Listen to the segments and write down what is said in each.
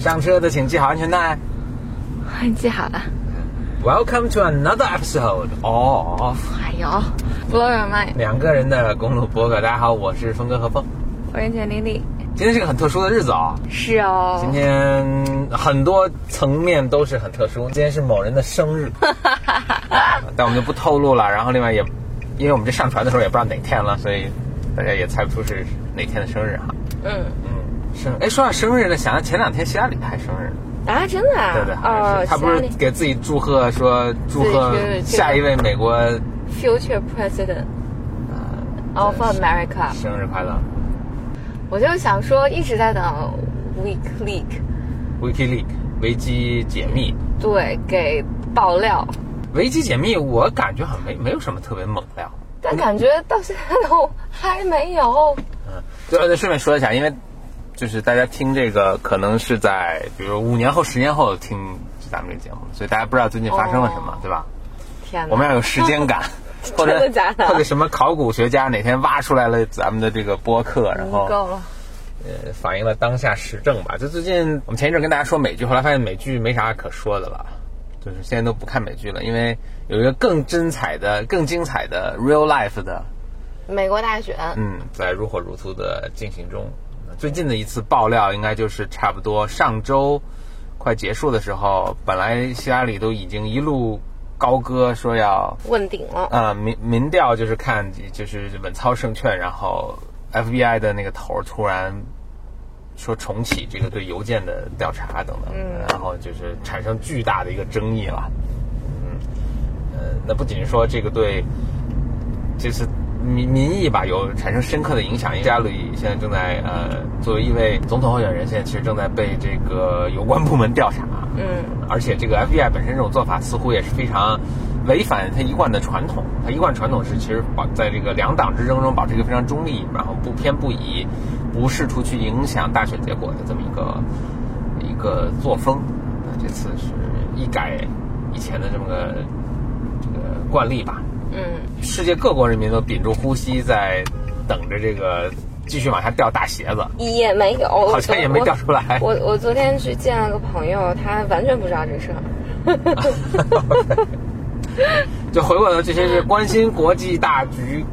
上车的请系好安全带。系好了。Welcome to another episode of 哎呦，blow your mind。两个人的公路博客。大家好，我是峰哥和峰。我是简丽丽。今天是个很特殊的日子啊、是哦。今天很多层面都是很特殊。今天是某人的生日，但我们就不透露了。然后另外也，因为我们这上传的时候也不知道哪天了，所以大家也猜不出是哪天的生日哈。嗯。嗯，生哎，说到生日呢，想到前两天希拉里还生日呢。啊，真的啊？对对，哦，他不是给自己祝贺说祝贺下一位美国 future president of America 生日快乐。我就想说，一直在等 WikiLeaks 维基解密，对，给爆料。维基解密，我感觉好像没没有什么特别猛料，但感觉到现在都还没有。嗯，对，顺便说一下，因为。就是大家听这个，可能是在比如五年后、十年后听咱们这个节目，所以大家不知道最近发生了什么，哦、对吧？天哪！我们要有时间感，或者 假的或者什么考古学家哪天挖出来了咱们的这个播客，然后够了，呃，反映了当下时政吧。就最近我们前一阵跟大家说美剧，后来发现美剧没啥可说的了，就是现在都不看美剧了，因为有一个更精彩的、更精彩的 real life 的美国大选，嗯，在如火如荼的进行中。最近的一次爆料，应该就是差不多上周快结束的时候，本来希拉里都已经一路高歌说要问鼎了。呃，民民调就是看就是稳操胜券，然后 FBI 的那个头突然说重启这个对邮件的调查等等，嗯、然后就是产生巨大的一个争议了。嗯，呃，那不仅说这个对这次。民民意吧有产生深刻的影响，加里现在正在呃作为一位总统候选人，现在其实正在被这个有关部门调查。嗯，而且这个 FBI 本身这种做法似乎也是非常违反他一贯的传统。他一贯传统是其实保在这个两党之争中保持一个非常中立，然后不偏不倚，不试图去影响大选结果的这么一个一个作风。那这次是一改以前的这么个这个惯例吧。嗯，世界各国人民都屏住呼吸，在等着这个继续往下掉大鞋子，也没有，好像也没掉出来。我我昨天去见了个朋友，他完全不知道这事儿。就回过头，这些是关心国际大局、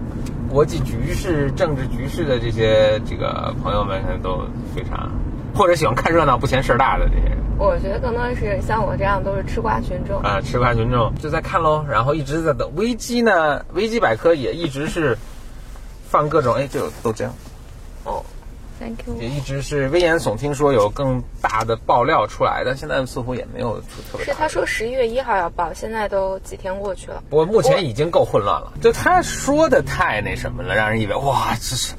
国际局势、政治局势的这些这个朋友们，可能都非常，或者喜欢看热闹不嫌事儿大的这些人。我觉得更多是像我这样都是吃瓜群众啊，吃瓜群众就在看喽，然后一直在等。危机呢，危机百科也一直是放各种，哎，这有豆浆。哦，Thank you。也一直是危言耸听，说有更大的爆料出来，但现在似乎也没有出特别。是他说十一月一号要爆，现在都几天过去了。我目前已经够混乱了，就他说的太那什么了，让人以为哇，这是。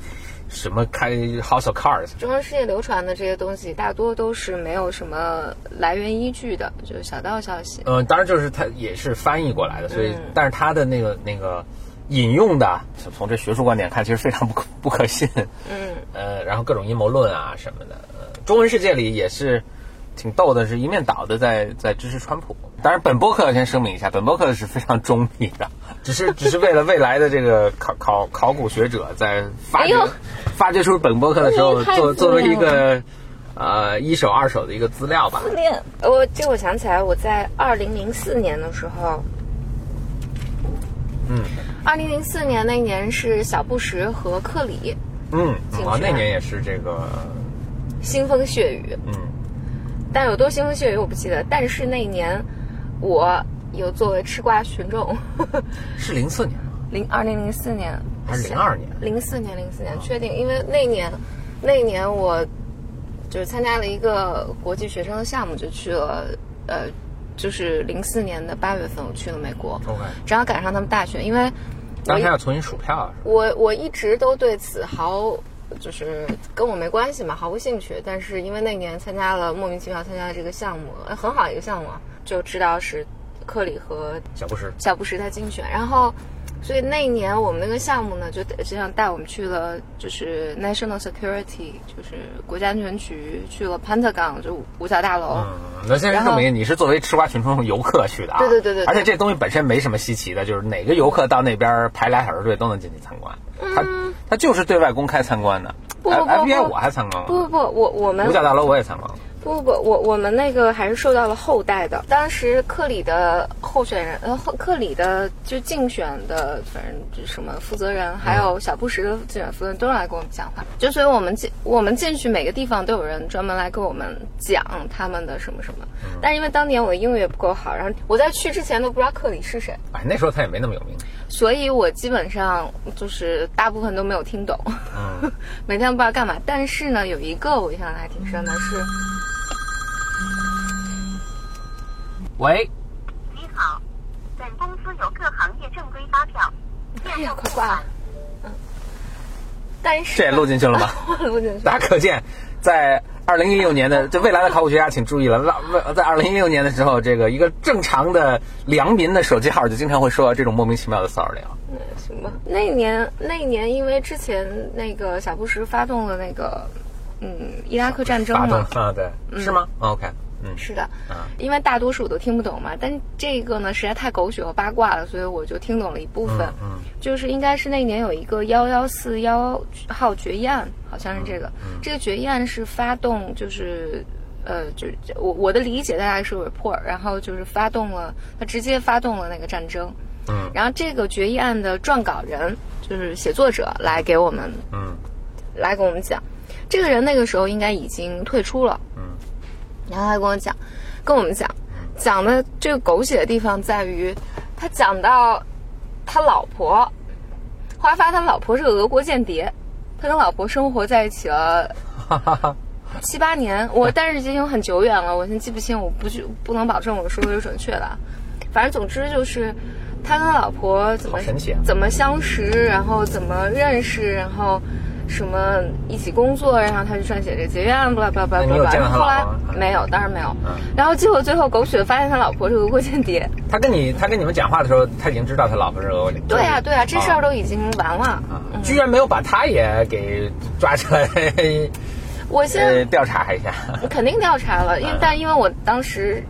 什么开 House of Cards？中文世界流传的这些东西，大多都是没有什么来源依据的，就是小道消息。嗯，当然就是它也是翻译过来的，所以，嗯、但是它的那个那个引用的，从这学术观点看，其实非常不可不可信。嗯。呃，然后各种阴谋论啊什么的，呃，中文世界里也是挺逗的，是一面倒的在在支持川普。当然，本播客先声明一下，本播客是非常中立的，只是只是为了未来的这个考考考古学者在发掘、哎、发掘出本播客的时候，作作为一个呃一手二手的一个资料吧。自恋，我这我想起来，我在二零零四年的时候，嗯，二零零四年那年是小布什和克里，嗯，啊，那年也是这个腥风血雨，嗯，但有多腥风血雨我不记得，但是那一年。我有作为吃瓜群众，是零四年吗？零二零零四年还是零二年？零四年，零四年，确定，因为那年，那一年我就是参加了一个国际学生的项目，就去了，呃，就是零四年的八月份，我去了美国 OK，正好赶上他们大选，因为当时要重新数票啊。我我一直都对此毫就是跟我没关系嘛，毫无兴趣。但是因为那年参加了莫名其妙参加了这个项目，很好一个项目啊。就知道是克里和小布什小布什在竞选，然后所以那一年我们那个项目呢，就实际上带我们去了，就是 National Security，就是国家安全局，去了 Pentagon，就五角大楼。嗯，那现在证明你是作为吃瓜群众游客去的啊。对对对对。而且这东西本身没什么稀奇的，就是哪个游客到那边排俩小时队都能进去参观。嗯。他他就是对外公开参观的。不不不。FBI 我还参观了。不不不，我我们五角大楼我也参观了。不不不，我我们那个还是受到了后代的。当时克里的候选人，呃，后克里的就竞选的，反正就什么负责人，还有小布什的竞选负责人，都来跟我们讲话。就所以我们进我们进去每个地方都有人专门来跟我们讲他们的什么什么。但是因为当年我的英语也不够好，然后我在去之前都不知道克里是谁，哎，那时候他也没那么有名。所以我基本上就是大部分都没有听懂，嗯 每天不知道干嘛。但是呢，有一个我印象还挺深的是。喂，你好，本公司有各行业正规发票，哎呀，快挂了。嗯，但是这也录进去了吗？录进去。大家可见，在二零一六年的这未来的考古学家请注意了，在在二零一六年的时候，这个一个正常的良民的手机号就经常会收到这种莫名其妙的骚扰电话。嗯，行吧。那一年，那一年因为之前那个小布什发动了那个嗯伊拉克战争发动嘛，啊，对，是吗？OK，嗯，是的，啊。因为大多数我都听不懂嘛，但这个呢实在太狗血和八卦了，所以我就听懂了一部分。嗯就是应该是那年有一个幺幺四幺号决议案，好像是这个。嗯这个决议案是发动，就是呃，就是我我的理解大概是 report，然后就是发动了，他直接发动了那个战争。嗯。然后这个决议案的撰稿人就是写作者来给我们嗯。来给我们讲，这个人那个时候应该已经退出了。嗯然后他跟我讲，跟我们讲，讲的这个狗血的地方在于，他讲到他老婆，后来发现他老婆是个俄国间谍，他跟老婆生活在一起了七八年，我但是已经很久远了，我现在记不清，我不去不能保证我说的是准确的啊。反正总之就是，他跟他老婆怎么怎么相识，然后怎么认识，然后什么一起工作，然后他就撰写这个结约案，巴拉巴拉巴拉巴拉。那你有见到他后来没有，当然没有。嗯然后结果最后狗血发现他老婆是俄国间谍。他跟你他跟你们讲话的时候，他已经知道他老婆是俄国间谍。对呀、对呀、这事儿都都已经完了。啊，居然没有把他也给抓起来，我现在 呃，调查一下。肯定调查了，因为嗯但因为我当时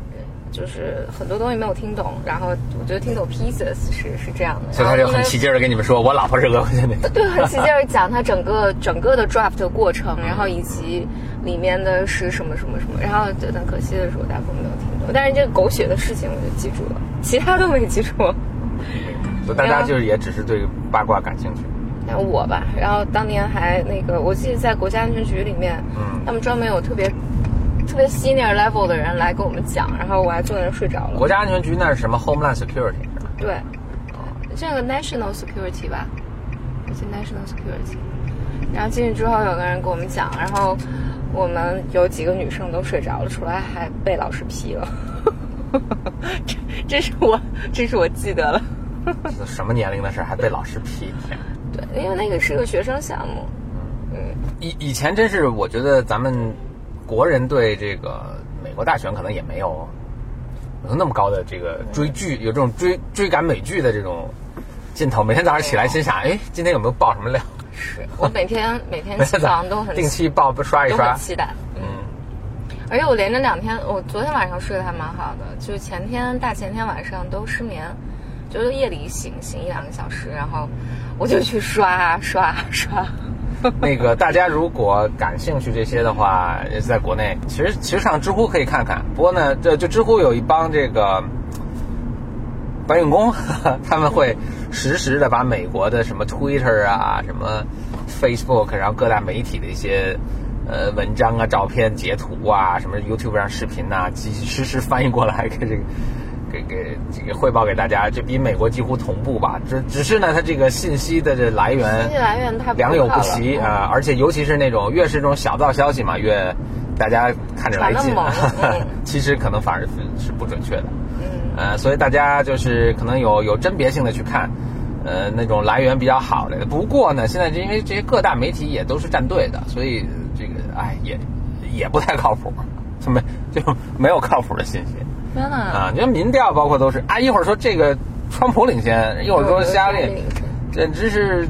就是很多东西没有听懂，然后我觉得听懂 pieces 是是这样的，所以他就很起劲儿的跟你们说，我老婆是俄国间谍。对，很起劲儿讲他整个整个的 draft 的过程，然后以及里面的是什么什么什么，然后就很可惜的是我大部分没有听懂，但是这个狗血的事情我就记住了，其他都没记住。就大家就是也只是对八卦感兴趣。那我吧，然后当年还那个，我记得在国家安全局里面，嗯他们专门有特别特别 senior level 的人来跟我们讲，然后我还坐在那睡着了。国家安全局那是什么 Homeland Security 是吧？对，这个 national security 吧，national security。然后进去之后，有个人跟我们讲，然后我们有几个女生都睡着了，出来还被老师批了。这这是我这是我记得了。这什么年龄的事儿还被老师批？对，因为那个是个学生项目。嗯，以以前真是，我觉得咱们国人对这个美国大选可能也没有有那么高的这个追剧，有这种追追赶美剧的这种劲头。每天早上起来心想，哎，今天有没有爆什么料？是 我每天每天每起床都很 定期爆刷一刷。期待。嗯，而且我连着两天，我昨天晚上睡得还蛮好的，就是前天大前天晚上都失眠，就是夜里醒醒一两个小时，然后我就去刷啊刷啊刷。那个大家如果感兴趣这些的话，也是在国内，其实其实上知乎可以看看。不过呢，这就知乎有一帮这个搬运工，他们会实时的把美国的什么 Twitter 啊、什么 Facebook，然后各大媒体的一些呃文章啊、照片、截图啊、什么 YouTube 上视频呐、及实时翻译过来给这个。给给这个汇报给大家，这比美国几乎同步吧。只只是呢，它这个信息的这来源信息来源太不良莠不齐啊、而且尤其是那种越是这种小道消息嘛，越大家看着来劲 其实可能反而是是不准确的。嗯，呃，所以大家就是可能有有甄别性的去看，呃，那种来源比较好的。不过呢，现在因为这些各大媒体也都是站队的，所以这个哎也也不太靠谱，就 没就没有靠谱的信息天哪！啊。你看民调包括都是啊，一会儿说这个川普领先，一会儿说希拉里，简直是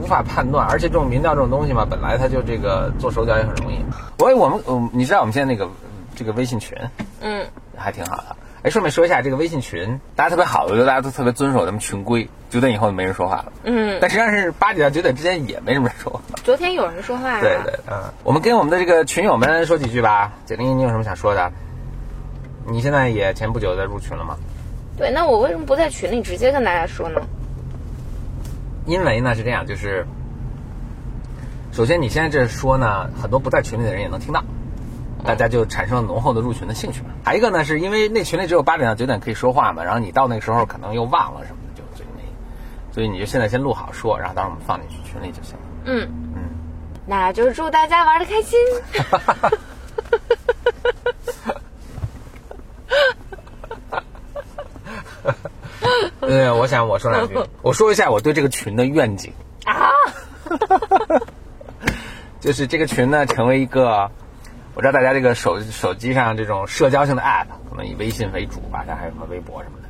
无法判断。而且这种民调这种东西嘛，本来它就这个做手脚也很容易。我我们嗯，你知道我们现在那个这个微信群，嗯，还挺好的。哎，顺便说一下这个微信群，大家特别好，我觉得大家都特别遵守咱们群规，九点以后就没人说话了。嗯，但实际上是八点到九点之间也没什么人说话。昨天有人说话呀、对对，嗯，我们跟我们的这个群友们说几句吧。简历，你有什么想说的？你现在也前不久在入群了吗？对，那我为什么不在群里直接跟大家说呢？因为呢是这样，就是首先你现在这说呢，很多不在群里的人也能听到，大家就产生了浓厚的入群的兴趣嘛。还一个呢，是因为那群里只有八点到九点可以说话嘛，然后你到那个时候可能又忘了什么的，就就那，所以你就现在先录好说，然后到时候我们放进去群里就行了。嗯嗯，那就祝大家玩的开心。对，我想我说两句，我说一下我对这个群的愿景。啊，就是这个群呢，成为一个，我知道大家这个手手机上这种社交性的 app，可能以微信为主吧，然后还有什么微博什么的，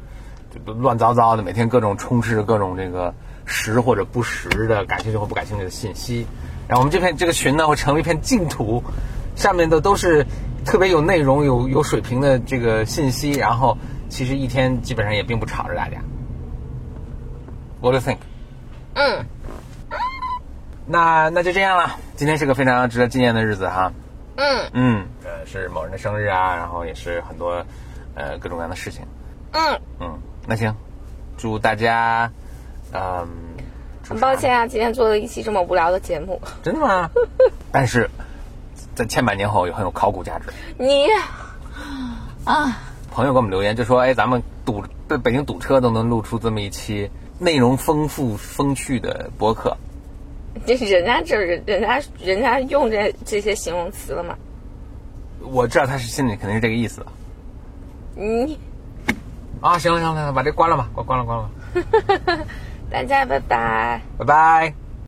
就乱糟糟的，每天各种充斥着各种这个实或者不实的、感兴趣或不感兴趣的信息。然后我们这片这个群呢，会成为一片净土，上面的都是特别有内容、有有水平的这个信息，然后其实一天基本上也并不吵着大家。What do you think？嗯，那那就这样了。今天是个非常值得纪念的日子哈。嗯嗯，呃，是某人的生日啊，然后也是很多呃各种各样的事情。嗯，嗯，那行，祝大家，嗯，祝很抱歉啊，今天做了一期这么无聊的节目。真的吗？但是在千百年后也很有考古价值。你啊，朋友给我们留言就说，哎，咱们堵北北京堵车都能录出这么一期内容丰富风趣的博客。这人家这人人家人家用这这些形容词了吗？我知道他是心里肯定是这个意思的你啊。行了行了，行了把这关了吧，关关了关了，大家拜拜。拜拜。